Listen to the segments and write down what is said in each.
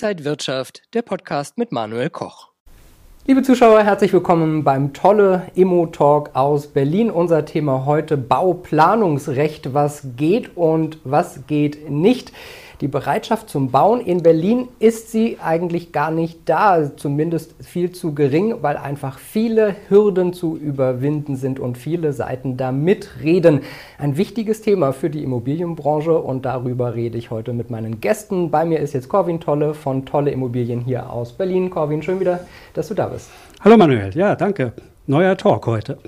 Inside Wirtschaft, der Podcast mit Manuel Koch. Liebe Zuschauer, herzlich willkommen beim tolle Immo Talk aus Berlin. Unser Thema heute Bauplanungsrecht. Was geht und was geht nicht? Die Bereitschaft zum Bauen in Berlin ist sie eigentlich gar nicht da, zumindest viel zu gering, weil einfach viele Hürden zu überwinden sind und viele Seiten da mitreden. Ein wichtiges Thema für die Immobilienbranche und darüber rede ich heute mit meinen Gästen. Bei mir ist jetzt Corwin Tolle von Tolle Immobilien hier aus Berlin. Corwin, schön wieder, dass du da bist. Hallo Manuel, ja, danke. Neuer Talk heute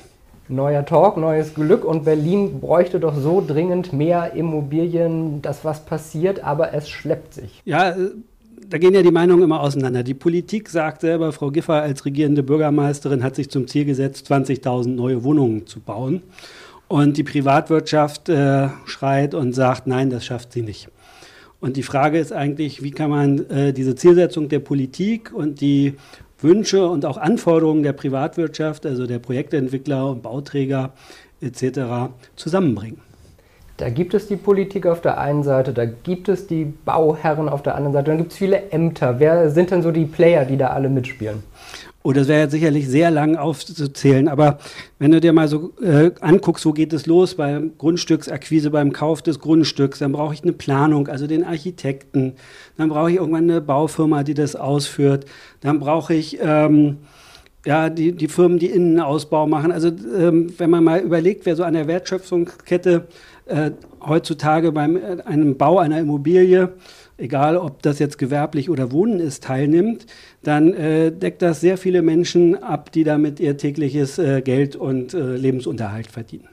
neuer Talk, neues Glück und Berlin bräuchte doch so dringend mehr Immobilien, dass was passiert, aber es schleppt sich. Ja, äh, da gehen ja die Meinungen immer auseinander. Die Politik sagt selber, Frau Giffer als regierende Bürgermeisterin hat sich zum Ziel gesetzt, 20.000 neue Wohnungen zu bauen. Und die Privatwirtschaft äh, schreit und sagt, nein, das schafft sie nicht. Und die Frage ist eigentlich, wie kann man äh, diese Zielsetzung der Politik und die Wünsche und auch Anforderungen der Privatwirtschaft, also der Projektentwickler und Bauträger etc. zusammenbringen. Da gibt es die Politik auf der einen Seite, da gibt es die Bauherren auf der anderen Seite, dann gibt es viele Ämter. Wer sind denn so die Player, die da alle mitspielen? Oh, das wäre jetzt sicherlich sehr lang aufzuzählen, aber wenn du dir mal so äh, anguckst, wo geht es los beim Grundstücksakquise, beim Kauf des Grundstücks, dann brauche ich eine Planung, also den Architekten, dann brauche ich irgendwann eine Baufirma, die das ausführt, dann brauche ich ähm, ja, die, die Firmen, die Innenausbau machen. Also ähm, wenn man mal überlegt, wer so an der Wertschöpfungskette äh, heutzutage beim äh, einem Bau einer Immobilie egal ob das jetzt gewerblich oder Wohnen ist, teilnimmt, dann äh, deckt das sehr viele Menschen ab, die damit ihr tägliches äh, Geld und äh, Lebensunterhalt verdienen.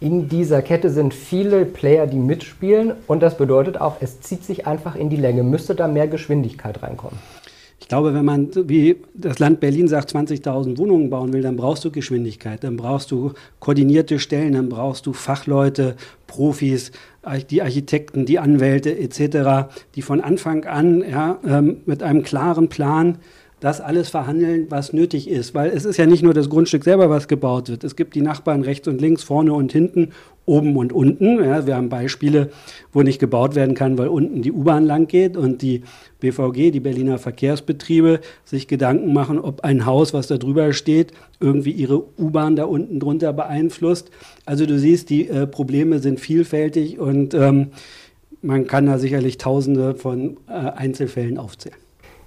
In dieser Kette sind viele Player, die mitspielen und das bedeutet auch, es zieht sich einfach in die Länge. Müsste da mehr Geschwindigkeit reinkommen? Ich glaube, wenn man, wie das Land Berlin sagt, 20.000 Wohnungen bauen will, dann brauchst du Geschwindigkeit, dann brauchst du koordinierte Stellen, dann brauchst du Fachleute, Profis, die Architekten, die Anwälte etc., die von Anfang an ja, ähm, mit einem klaren Plan das alles verhandeln, was nötig ist. Weil es ist ja nicht nur das Grundstück selber, was gebaut wird. Es gibt die Nachbarn rechts und links, vorne und hinten, oben und unten. Ja, wir haben Beispiele, wo nicht gebaut werden kann, weil unten die U-Bahn lang geht und die BVG, die Berliner Verkehrsbetriebe, sich Gedanken machen, ob ein Haus, was da drüber steht, irgendwie ihre U-Bahn da unten drunter beeinflusst. Also du siehst, die äh, Probleme sind vielfältig und ähm, man kann da sicherlich Tausende von äh, Einzelfällen aufzählen.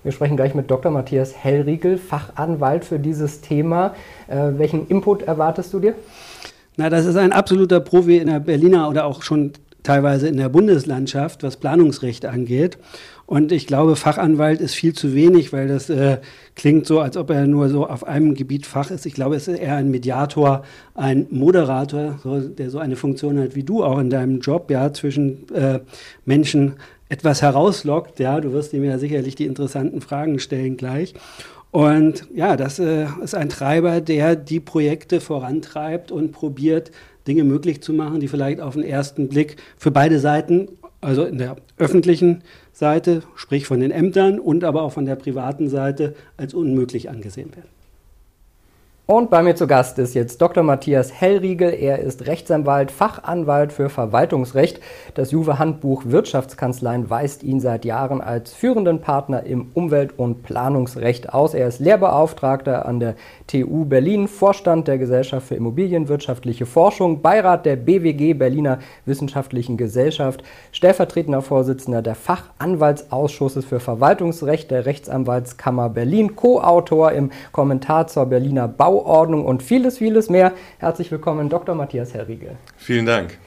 Wir sprechen gleich mit Dr. Matthias Hellriegel, Fachanwalt für dieses Thema. Äh, welchen Input erwartest du dir? Na, das ist ein absoluter Profi in der Berliner oder auch schon teilweise in der Bundeslandschaft, was Planungsrecht angeht. Und ich glaube, Fachanwalt ist viel zu wenig, weil das äh, klingt so, als ob er nur so auf einem Gebiet Fach ist. Ich glaube, es ist eher ein Mediator, ein Moderator, so, der so eine Funktion hat wie du auch in deinem Job, ja, zwischen äh, Menschen etwas herauslockt. Ja, du wirst ihm ja sicherlich die interessanten Fragen stellen gleich. Und ja, das äh, ist ein Treiber, der die Projekte vorantreibt und probiert, Dinge möglich zu machen, die vielleicht auf den ersten Blick für beide Seiten, also in der öffentlichen Seite, sprich von den Ämtern und aber auch von der privaten Seite, als unmöglich angesehen werden. Und bei mir zu Gast ist jetzt Dr. Matthias Hellriegel. Er ist Rechtsanwalt, Fachanwalt für Verwaltungsrecht. Das Juve Handbuch Wirtschaftskanzleien weist ihn seit Jahren als führenden Partner im Umwelt- und Planungsrecht aus. Er ist Lehrbeauftragter an der TU Berlin, Vorstand der Gesellschaft für Immobilienwirtschaftliche Forschung, Beirat der BWG Berliner Wissenschaftlichen Gesellschaft, stellvertretender Vorsitzender der Fachanwaltsausschusses für Verwaltungsrecht der Rechtsanwaltskammer Berlin, Co-Autor im Kommentar zur Berliner Bau Bauordnung und vieles, vieles mehr. Herzlich willkommen, Dr. Matthias Herriegel. Vielen Dank.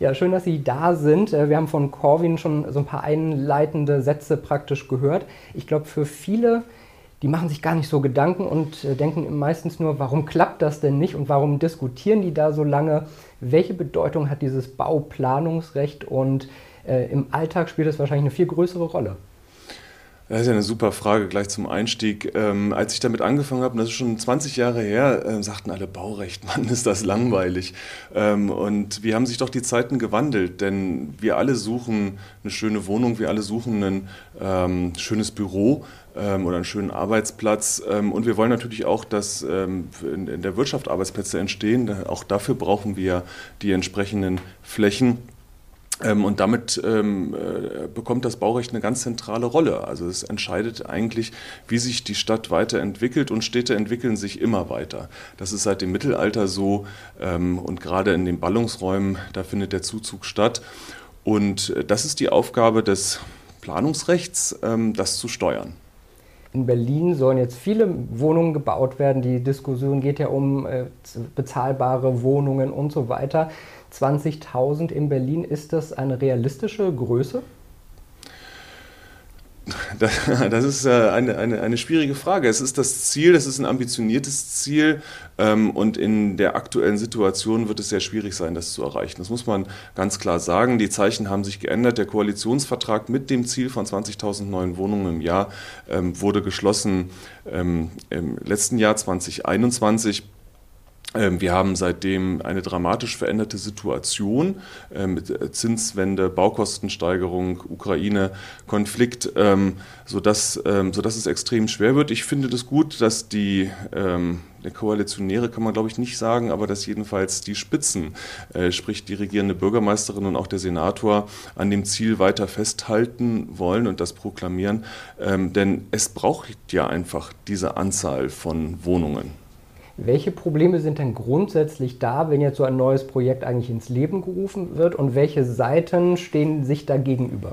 Ja, schön, dass Sie da sind. Äh, wir haben von Corwin schon so ein paar einleitende Sätze praktisch gehört. Ich glaube, für viele, die machen sich gar nicht so Gedanken und äh, denken meistens nur, warum klappt das denn nicht und warum diskutieren die da so lange? Welche Bedeutung hat dieses Bauplanungsrecht und äh, im Alltag spielt das wahrscheinlich eine viel größere Rolle? Das ist ja eine super Frage gleich zum Einstieg. Ähm, als ich damit angefangen habe, das ist schon 20 Jahre her, äh, sagten alle Baurecht, Mann, ist das langweilig. Ähm, und wie haben sich doch die Zeiten gewandelt? Denn wir alle suchen eine schöne Wohnung, wir alle suchen ein ähm, schönes Büro ähm, oder einen schönen Arbeitsplatz. Ähm, und wir wollen natürlich auch, dass ähm, in, in der Wirtschaft Arbeitsplätze entstehen. Auch dafür brauchen wir die entsprechenden Flächen. Ähm, und damit ähm, äh, bekommt das Baurecht eine ganz zentrale Rolle. Also es entscheidet eigentlich, wie sich die Stadt weiterentwickelt und Städte entwickeln sich immer weiter. Das ist seit dem Mittelalter so ähm, und gerade in den Ballungsräumen, da findet der Zuzug statt. Und äh, das ist die Aufgabe des Planungsrechts, ähm, das zu steuern. In Berlin sollen jetzt viele Wohnungen gebaut werden. Die Diskussion geht ja um äh, bezahlbare Wohnungen und so weiter. 20.000 in Berlin, ist das eine realistische Größe? Das ist äh, eine, eine, eine schwierige Frage. Es ist das Ziel, es ist ein ambitioniertes Ziel ähm, und in der aktuellen Situation wird es sehr schwierig sein, das zu erreichen. Das muss man ganz klar sagen. Die Zeichen haben sich geändert. Der Koalitionsvertrag mit dem Ziel von 20.000 neuen Wohnungen im Jahr ähm, wurde geschlossen ähm, im letzten Jahr 2021. Ähm, wir haben seitdem eine dramatisch veränderte Situation äh, mit äh, Zinswende, Baukostensteigerung, Ukraine, Konflikt, ähm, sodass, ähm, sodass es extrem schwer wird. Ich finde das gut, dass die, die Koalitionäre kann man glaube ich nicht sagen, aber dass jedenfalls die Spitzen, äh, sprich die regierende Bürgermeisterin und auch der Senator, an dem Ziel weiter festhalten wollen und das proklamieren. Denn es braucht ja einfach diese Anzahl von Wohnungen. Welche Probleme sind denn grundsätzlich da, wenn jetzt so ein neues Projekt eigentlich ins Leben gerufen wird und welche Seiten stehen sich da gegenüber?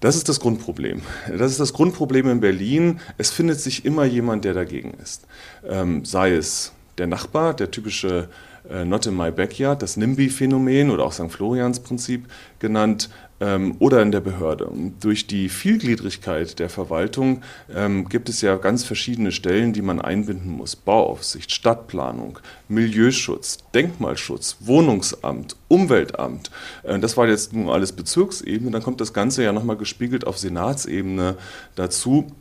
Das ist das Grundproblem. Das ist das Grundproblem in Berlin. Es findet sich immer jemand, der dagegen ist. Ähm, sei es der Nachbar, der typische äh, Not in my backyard, das NIMBY-Phänomen oder auch St. Florians-Prinzip genannt, ähm, oder in der Behörde. Und durch die Vielgliedrigkeit der Verwaltung ähm, gibt es ja ganz verschiedene Stellen, die man einbinden muss. Bauaufsicht, Stadtplanung, Milieuschutz, Denkmalschutz, Wohnungsamt, Umweltamt. Äh, das war jetzt nun alles Bezirksebene. Dann kommt das Ganze ja nochmal gespiegelt auf Senatsebene dazu.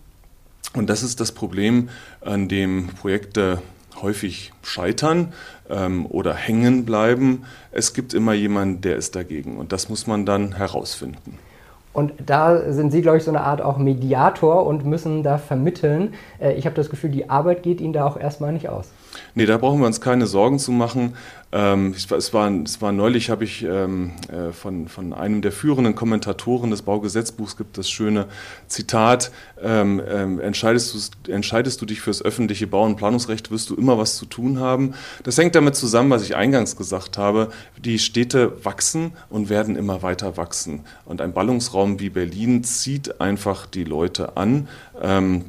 Und das ist das Problem, an dem Projekte häufig scheitern ähm, oder hängen bleiben. Es gibt immer jemanden, der ist dagegen und das muss man dann herausfinden. Und da sind Sie, glaube ich, so eine Art auch Mediator und müssen da vermitteln. Äh, ich habe das Gefühl, die Arbeit geht Ihnen da auch erstmal nicht aus. Nee, da brauchen wir uns keine Sorgen zu machen. Ähm, es, war, es war neulich, habe ich ähm, äh, von, von einem der führenden Kommentatoren des Baugesetzbuchs gibt das schöne Zitat, ähm, ähm, entscheidest, du, entscheidest du dich fürs öffentliche Bau- und Planungsrecht, wirst du immer was zu tun haben. Das hängt damit zusammen, was ich eingangs gesagt habe. Die Städte wachsen und werden immer weiter wachsen. Und ein Ballungsraum wie Berlin zieht einfach die Leute an. Ähm,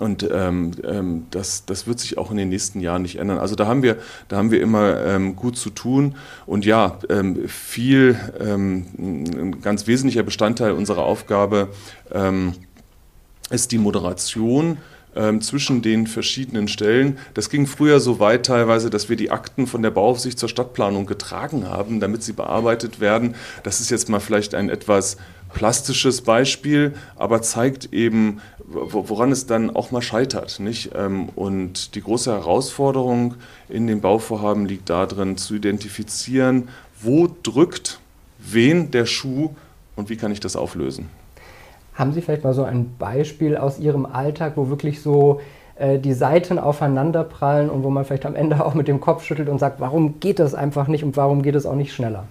und ähm, ähm, das, das wird sich auch in den nächsten Jahren nicht ändern. Also da haben wir, da haben wir immer ähm, gut zu tun. Und ja, ähm, viel, ähm, ein ganz wesentlicher Bestandteil unserer Aufgabe ähm, ist die Moderation zwischen den verschiedenen Stellen. Das ging früher so weit teilweise, dass wir die Akten von der Bauaufsicht zur Stadtplanung getragen haben, damit sie bearbeitet werden. Das ist jetzt mal vielleicht ein etwas plastisches Beispiel, aber zeigt eben, woran es dann auch mal scheitert. Nicht? Ähm, und die große Herausforderung in den Bauvorhaben liegt darin, zu identifizieren, wo drückt wen der Schuh und wie kann ich das auflösen. Haben Sie vielleicht mal so ein Beispiel aus Ihrem Alltag, wo wirklich so äh, die Seiten aufeinanderprallen und wo man vielleicht am Ende auch mit dem Kopf schüttelt und sagt, warum geht das einfach nicht und warum geht es auch nicht schneller?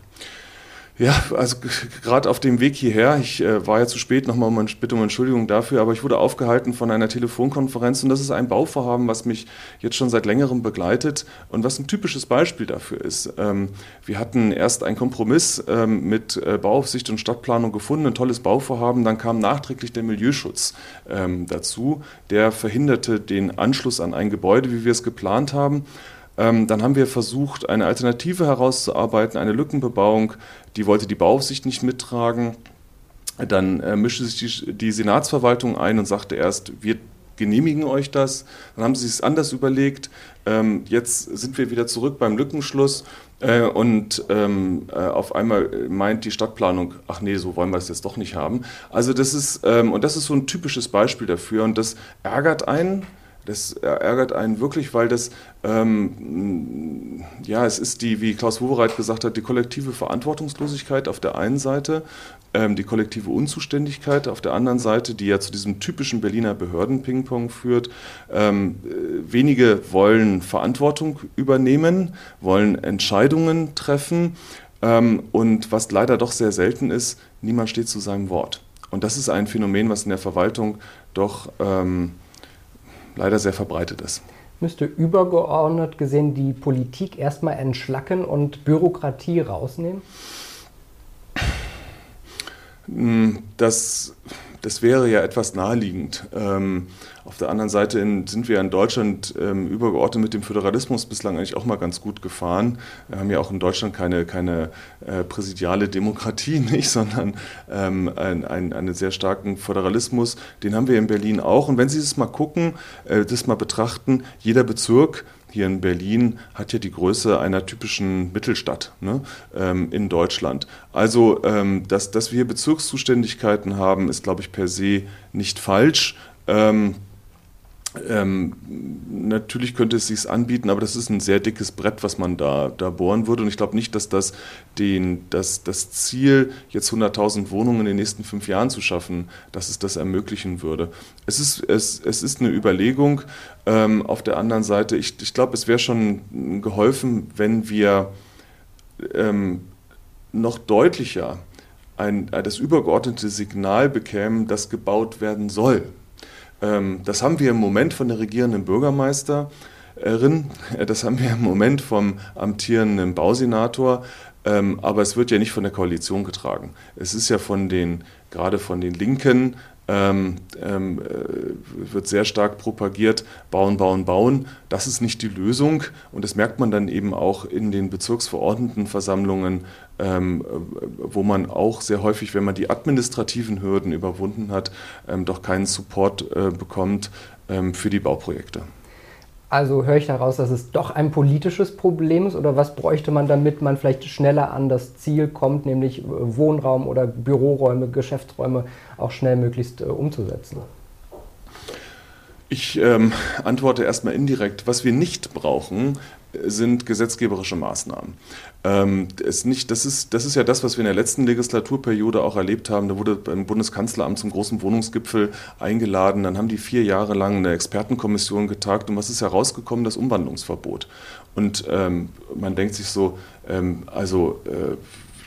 Ja, also gerade auf dem Weg hierher, ich äh, war ja zu spät, nochmal um, bitte um Entschuldigung dafür, aber ich wurde aufgehalten von einer Telefonkonferenz und das ist ein Bauvorhaben, was mich jetzt schon seit längerem begleitet und was ein typisches Beispiel dafür ist. Ähm, wir hatten erst einen Kompromiss ähm, mit äh, Bauaufsicht und Stadtplanung gefunden, ein tolles Bauvorhaben, dann kam nachträglich der Milieuschutz ähm, dazu, der verhinderte den Anschluss an ein Gebäude, wie wir es geplant haben. Ähm, dann haben wir versucht, eine Alternative herauszuarbeiten, eine Lückenbebauung. Die wollte die Bauaufsicht nicht mittragen. Dann äh, mischte sich die, die, Senatsverwaltung ein und sagte erst, wir genehmigen euch das. Dann haben sie es anders überlegt. Ähm, jetzt sind wir wieder zurück beim Lückenschluss. Äh, und ähm, äh, auf einmal meint die Stadtplanung, ach nee, so wollen wir es jetzt doch nicht haben. Also das ist, ähm, und das ist so ein typisches Beispiel dafür und das ärgert einen, das ärgert einen wirklich, weil das, ähm, ja, es ist die, wie Klaus Wowereit gesagt hat, die kollektive Verantwortungslosigkeit auf der einen Seite, ähm, die kollektive Unzuständigkeit auf der anderen Seite, die ja zu diesem typischen Berliner Behörden-Ping-Pong führt. Ähm, äh, wenige wollen Verantwortung übernehmen, wollen Entscheidungen treffen Ähm, und was leider doch sehr selten ist, niemand steht zu seinem Wort. Und das ist ein Phänomen, was in der Verwaltung doch ähm, leider sehr verbreitet ist. Müsste übergeordnet gesehen die Politik erstmal entschlacken und Bürokratie rausnehmen? Hm, das das wäre ja etwas naheliegend. Ähm, auf der anderen Seite in, sind wir in Deutschland ähm, übergeordnet mit dem Föderalismus bislang eigentlich auch mal ganz gut gefahren. Wir haben ja auch in Deutschland keine, keine äh, präsidiale Demokratie, nicht, sondern ähm, ein, ein, einen sehr starken Föderalismus. Den haben wir in Berlin auch. Und wenn Sie das mal gucken, äh, das mal betrachten, jeder Bezirk hier in Berlin hat ja die Größe einer typischen Mittelstadt ne, ähm, in Deutschland. Also, ähm, dass, dass wir Bezirkszuständigkeiten haben, ist, glaube ich, per se nicht falsch. Ähm, ähm, natürlich könnte es sich anbieten, aber das ist ein sehr dickes Brett, was man da, da bohren würde. Und ich glaube nicht, dass das, den, das, das Ziel, jetzt 100.000 Wohnungen in den nächsten fünf Jahren zu schaffen, dass es das ermöglichen würde. Es ist, es, es ist eine Überlegung. Ähm, auf der anderen Seite, ich, ich glaube, es wäre schon geholfen, wenn wir ähm, noch deutlicher ein, das übergeordnete Signal bekämen, das gebaut werden soll. Ähm, das haben wir im Moment von der regierenden Bürgermeisterin, das haben wir im Moment vom amtierenden Bausenator, ähm, aber es wird ja nicht von der Koalition getragen. Es ist ja von den, gerade von den Linken, ähm, ähm, äh, wird sehr stark propagiert, bauen, bauen, bauen. Das ist nicht die Lösung und das merkt man dann eben auch in den Bezirksverordnetenversammlungen, ähm, wo man auch sehr häufig, wenn man die administrativen Hürden überwunden hat, ähm, doch keinen Support äh, bekommt ähm, für die Bauprojekte. Also höre ich daraus, dass es doch ein politisches Problem ist oder was bräuchte man, damit man vielleicht schneller an das Ziel kommt, nämlich äh, Wohnraum oder Büroräume, Geschäftsräume auch schnell möglichst äh, umzusetzen? Ich ähm, antworte erstmal indirekt. Was wir nicht brauchen, sind gesetzgeberische Maßnahmen. Ähm, es nicht, das, ist, das ist ja das, was wir in der letzten Legislaturperiode auch erlebt haben. Da wurde beim Bundeskanzleramt zum großen Wohnungsgipfel eingeladen. Dann haben die vier Jahre lang eine Expertenkommission getagt. Und was ist herausgekommen? Das Umwandlungsverbot. Und ähm, man denkt sich so, ähm, also äh,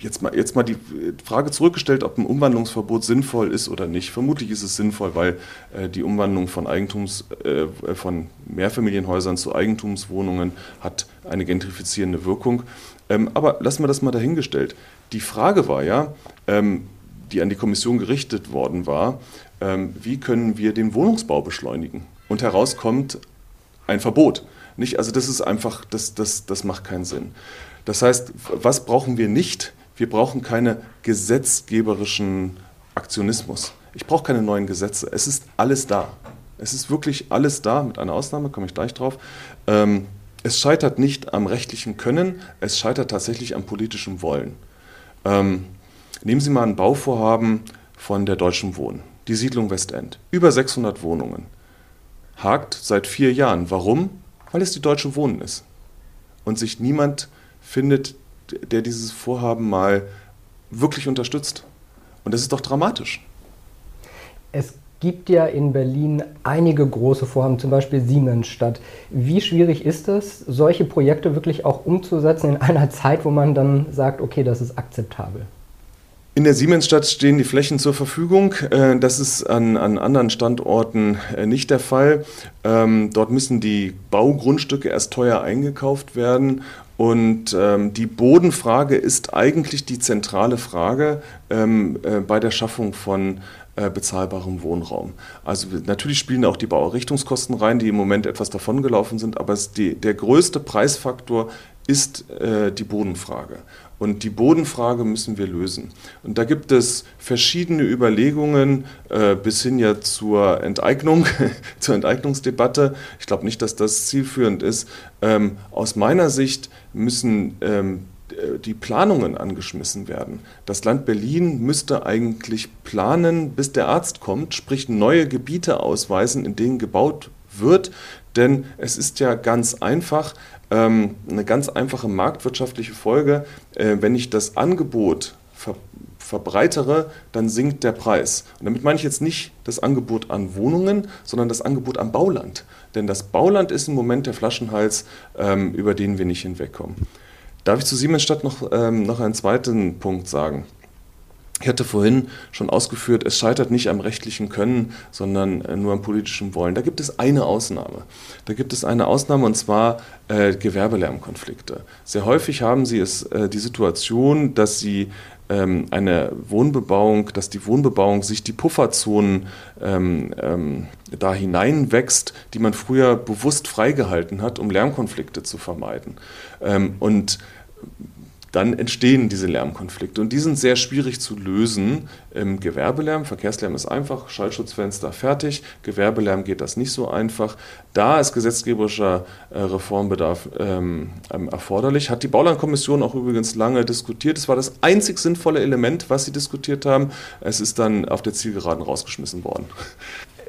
jetzt mal, jetzt mal die Frage zurückgestellt, ob ein Umwandlungsverbot sinnvoll ist oder nicht. Vermutlich ist es sinnvoll, weil äh, die Umwandlung von Eigentums, äh, von Mehrfamilienhäusern zu Eigentumswohnungen hat eine gentrifizierende Wirkung. Ähm, aber lassen wir das mal dahingestellt. Die Frage war ja, ähm, die an die Kommission gerichtet worden war, ähm, wie können wir den Wohnungsbau beschleunigen? Und herauskommt ein Verbot. Nicht? Also das ist einfach, das, das, das macht keinen Sinn. Das heißt, was brauchen wir nicht? Wir brauchen keine gesetzgeberischen Aktionismus. Ich brauche keine neuen Gesetze. Es ist alles da. Es ist wirklich alles da, mit einer Ausnahme, komme ich gleich drauf. Ähm, es scheitert nicht am rechtlichen Können, es scheitert tatsächlich am politischen Wollen. Ähm, nehmen Sie mal ein Bauvorhaben von der Deutschen Wohnen, die Siedlung Westend. Über 600 Wohnungen. Hakt seit vier Jahren. Warum? Weil es die Deutsche Wohnen ist. Und sich niemand findet, der dieses Vorhaben mal wirklich unterstützt. Und das ist doch dramatisch. Es gibt ja in Berlin einige große Vorhaben, zum Beispiel Siemensstadt. Wie schwierig ist es, solche Projekte wirklich auch umzusetzen in einer Zeit, wo man dann sagt, okay, das ist akzeptabel? In der Siemensstadt stehen die Flächen zur Verfügung. Äh, das ist an, an anderen Standorten äh, nicht der Fall. Ähm, dort müssen die Baugrundstücke erst teuer eingekauft werden und ähm, die Bodenfrage ist eigentlich die zentrale Frage ähm, äh, bei der Schaffung von äh, bezahlbarem Wohnraum. Also natürlich spielen auch die Bauerrichtungskosten rein, die im Moment etwas davongelaufen sind, aber die, der größte Preisfaktor ist äh, die Bodenfrage. Und die Bodenfrage müssen wir lösen. Und da gibt es verschiedene Überlegungen äh, bis hin ja zur Enteignung, zur Enteignungsdebatte. Ich glaube nicht, dass das zielführend ist. Ähm, aus meiner Sicht müssen ähm, die Planungen angeschmissen werden. Das Land Berlin müsste eigentlich planen, bis der Arzt kommt, sprich neue Gebiete ausweisen, in denen gebaut wird. Denn es ist ja ganz einfach, ähm, eine ganz einfache marktwirtschaftliche Folge. Äh, wenn ich das Angebot ver verbreitere, dann sinkt der Preis. Und damit meine ich jetzt nicht das Angebot an Wohnungen, sondern das Angebot an Bauland. Denn das Bauland ist im Moment der Flaschenhals, ähm, über den wir nicht hinwegkommen. Darf ich zu Siemensstadt noch, ähm, noch einen zweiten Punkt sagen? Ich hatte vorhin schon ausgeführt, es scheitert nicht am rechtlichen Können, sondern äh, nur am politischen Wollen. Da gibt es eine Ausnahme. Da gibt es eine Ausnahme und zwar äh, Gewerbelärmkonflikte. Sehr häufig haben Sie es äh, die Situation, dass Sie ähm, eine Wohnbebauung, dass die Wohnbebauung sich die Pufferzonen ähm, ähm, da hineinwächst, die man früher bewusst freigehalten hat, um Lärmkonflikte zu vermeiden. Ähm, und dann entstehen diese Lärmkonflikte. Und die sind sehr schwierig zu lösen im Gewerbelärm. Verkehrslärm ist einfach, Schallschutzfenster fertig. Gewerbelärm geht das nicht so einfach. Da ist gesetzgeberischer äh, Reformbedarf ähm, ähm, erforderlich. Hat die Baulandkommission auch übrigens lange diskutiert. Es war das einzig sinnvolle Element, was sie diskutiert haben. Es ist dann auf der Zielgeraden rausgeschmissen worden.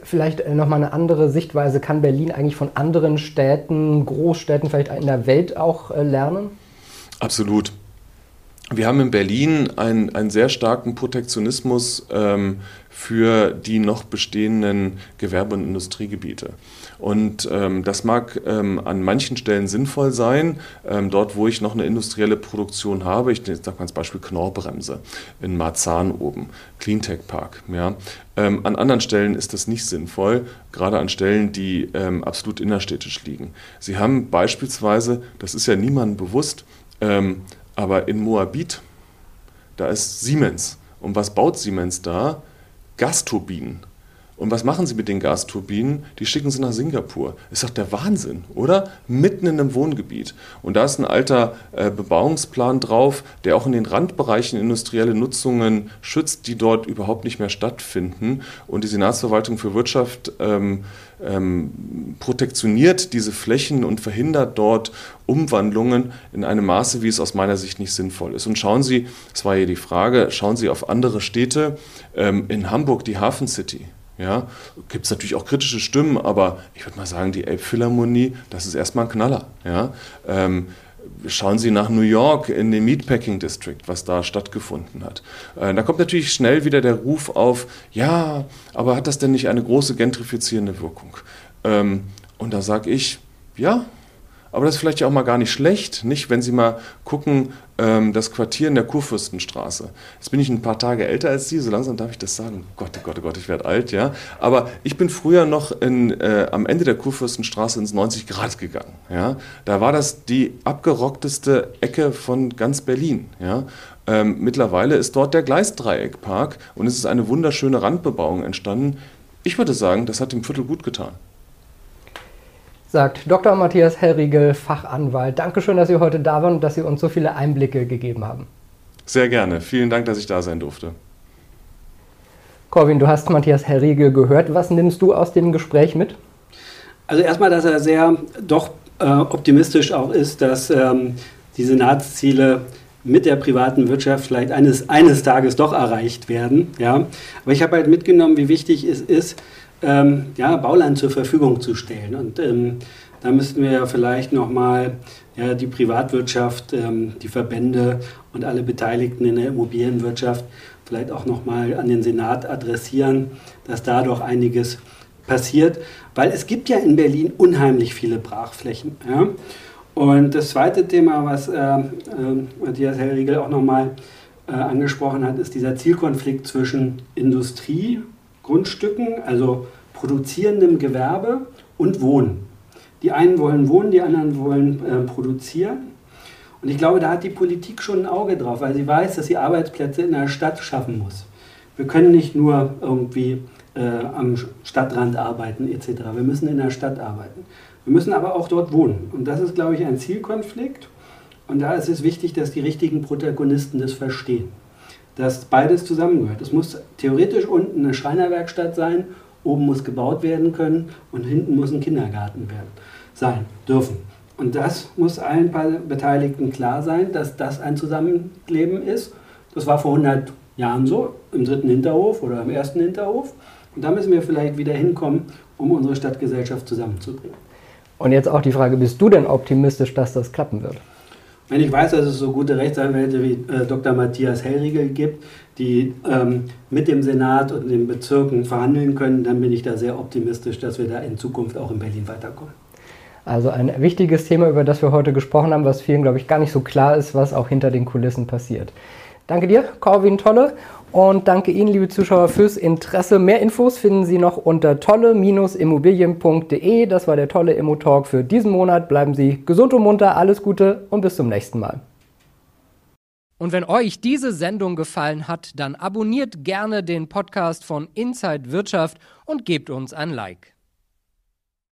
Vielleicht äh, nochmal eine andere Sichtweise. Kann Berlin eigentlich von anderen Städten, Großstädten vielleicht in der Welt auch äh, lernen? Absolut. Wir haben in Berlin einen, einen sehr starken Protektionismus ähm, für die noch bestehenden Gewerbe- und Industriegebiete. Und ähm, das mag ähm, an manchen Stellen sinnvoll sein, ähm, dort wo ich noch eine industrielle Produktion habe. Ich sage mal als Beispiel Knorrbremse in Marzahn oben, Cleantech Park. Ja. Ähm, an anderen Stellen ist das nicht sinnvoll, gerade an Stellen, die ähm, absolut innerstädtisch liegen. Sie haben beispielsweise, das ist ja niemandem bewusst, ähm, aber in Moabit, da ist Siemens. Und was baut Siemens da? Gasturbinen. Und was machen sie mit den Gasturbinen? Die schicken sie nach Singapur. Ist doch der Wahnsinn, oder? Mitten in einem Wohngebiet. Und da ist ein alter äh, Bebauungsplan drauf, der auch in den Randbereichen industrielle Nutzungen schützt, die dort überhaupt nicht mehr stattfinden. Und die Senatsverwaltung für Wirtschaft ähm, ähm, protektioniert diese Flächen und verhindert dort Umwandlungen in einem Maße, wie es aus meiner Sicht nicht sinnvoll ist. Und schauen Sie, das war hier die Frage, schauen Sie auf andere Städte. Ähm, in Hamburg die Hafen City. Ja, gibt es natürlich auch kritische Stimmen, aber ich würde mal sagen, die Elbphilharmonie, das ist erstmal ein Knaller. Ja? Ähm, schauen Sie nach New York in den Meatpacking District, was da stattgefunden hat. Äh, da kommt natürlich schnell wieder der Ruf auf, ja, aber hat das denn nicht eine große gentrifizierende Wirkung? Ähm, und da sage ich, ja, aber das ist vielleicht ja auch mal gar nicht schlecht, nicht? Wenn Sie mal gucken, ähm, das Quartier in der Kurfürstenstraße. Jetzt bin ich ein paar Tage älter als Sie, so langsam darf ich das sagen. Gott, oh Gott, oh Gott, ich werde alt, ja. Aber ich bin früher noch in, äh, am Ende der Kurfürstenstraße ins 90 Grad gegangen, ja. Da war das die abgerockteste Ecke von ganz Berlin, ja. Ähm, mittlerweile ist dort der Gleisdreieckpark und es ist eine wunderschöne Randbebauung entstanden. Ich würde sagen, das hat dem Viertel gut getan sagt Dr. Matthias Hellriegel, Fachanwalt. Dankeschön, dass Sie heute da waren und dass Sie uns so viele Einblicke gegeben haben. Sehr gerne. Vielen Dank, dass ich da sein durfte. Corwin, du hast Matthias Hellriegel gehört. Was nimmst du aus dem Gespräch mit? Also erstmal, dass er sehr doch äh, optimistisch auch ist, dass ähm, die Senatsziele mit der privaten Wirtschaft vielleicht eines, eines Tages doch erreicht werden. Ja? Aber ich habe halt mitgenommen, wie wichtig es ist, ähm, ja, Bauland zur Verfügung zu stellen. Und ähm, da müssten wir ja vielleicht nochmal ja, die Privatwirtschaft, ähm, die Verbände und alle Beteiligten in der Immobilienwirtschaft vielleicht auch nochmal an den Senat adressieren, dass da doch einiges passiert, weil es gibt ja in Berlin unheimlich viele Brachflächen. Ja? Und das zweite Thema, was äh, äh, Matthias Hellriegel auch nochmal äh, angesprochen hat, ist dieser Zielkonflikt zwischen Industrie Grundstücken, also produzierendem Gewerbe und Wohnen. Die einen wollen wohnen, die anderen wollen äh, produzieren. Und ich glaube, da hat die Politik schon ein Auge drauf, weil sie weiß, dass sie Arbeitsplätze in der Stadt schaffen muss. Wir können nicht nur irgendwie äh, am Stadtrand arbeiten etc. Wir müssen in der Stadt arbeiten. Wir müssen aber auch dort wohnen. Und das ist, glaube ich, ein Zielkonflikt. Und da ist es wichtig, dass die richtigen Protagonisten das verstehen dass beides zusammengehört. Es muss theoretisch unten eine Schreinerwerkstatt sein, oben muss gebaut werden können und hinten muss ein Kindergarten werden, sein dürfen. Und das muss allen Beteiligten klar sein, dass das ein Zusammenleben ist. Das war vor 100 Jahren so, im dritten Hinterhof oder im ersten Hinterhof. Und da müssen wir vielleicht wieder hinkommen, um unsere Stadtgesellschaft zusammenzubringen. Und jetzt auch die Frage, bist du denn optimistisch, dass das klappen wird? Wenn ich weiß, dass es so gute Rechtsanwälte wie äh, Dr. Matthias Hellriegel gibt, die ähm, mit dem Senat und den Bezirken verhandeln können, dann bin ich da sehr optimistisch, dass wir da in Zukunft auch in Berlin weiterkommen. Also ein wichtiges Thema, über das wir heute gesprochen haben, was vielen, glaube ich, gar nicht so klar ist, was auch hinter den Kulissen passiert. Danke dir, Corwin Tolle. Und danke Ihnen, liebe Zuschauer, fürs Interesse. Mehr Infos finden Sie noch unter tolle-immobilien.de. Das war der tolle Immo-Talk für diesen Monat. Bleiben Sie gesund und munter, alles Gute und bis zum nächsten Mal. Und wenn euch diese Sendung gefallen hat, dann abonniert gerne den Podcast von Inside Wirtschaft und gebt uns ein Like.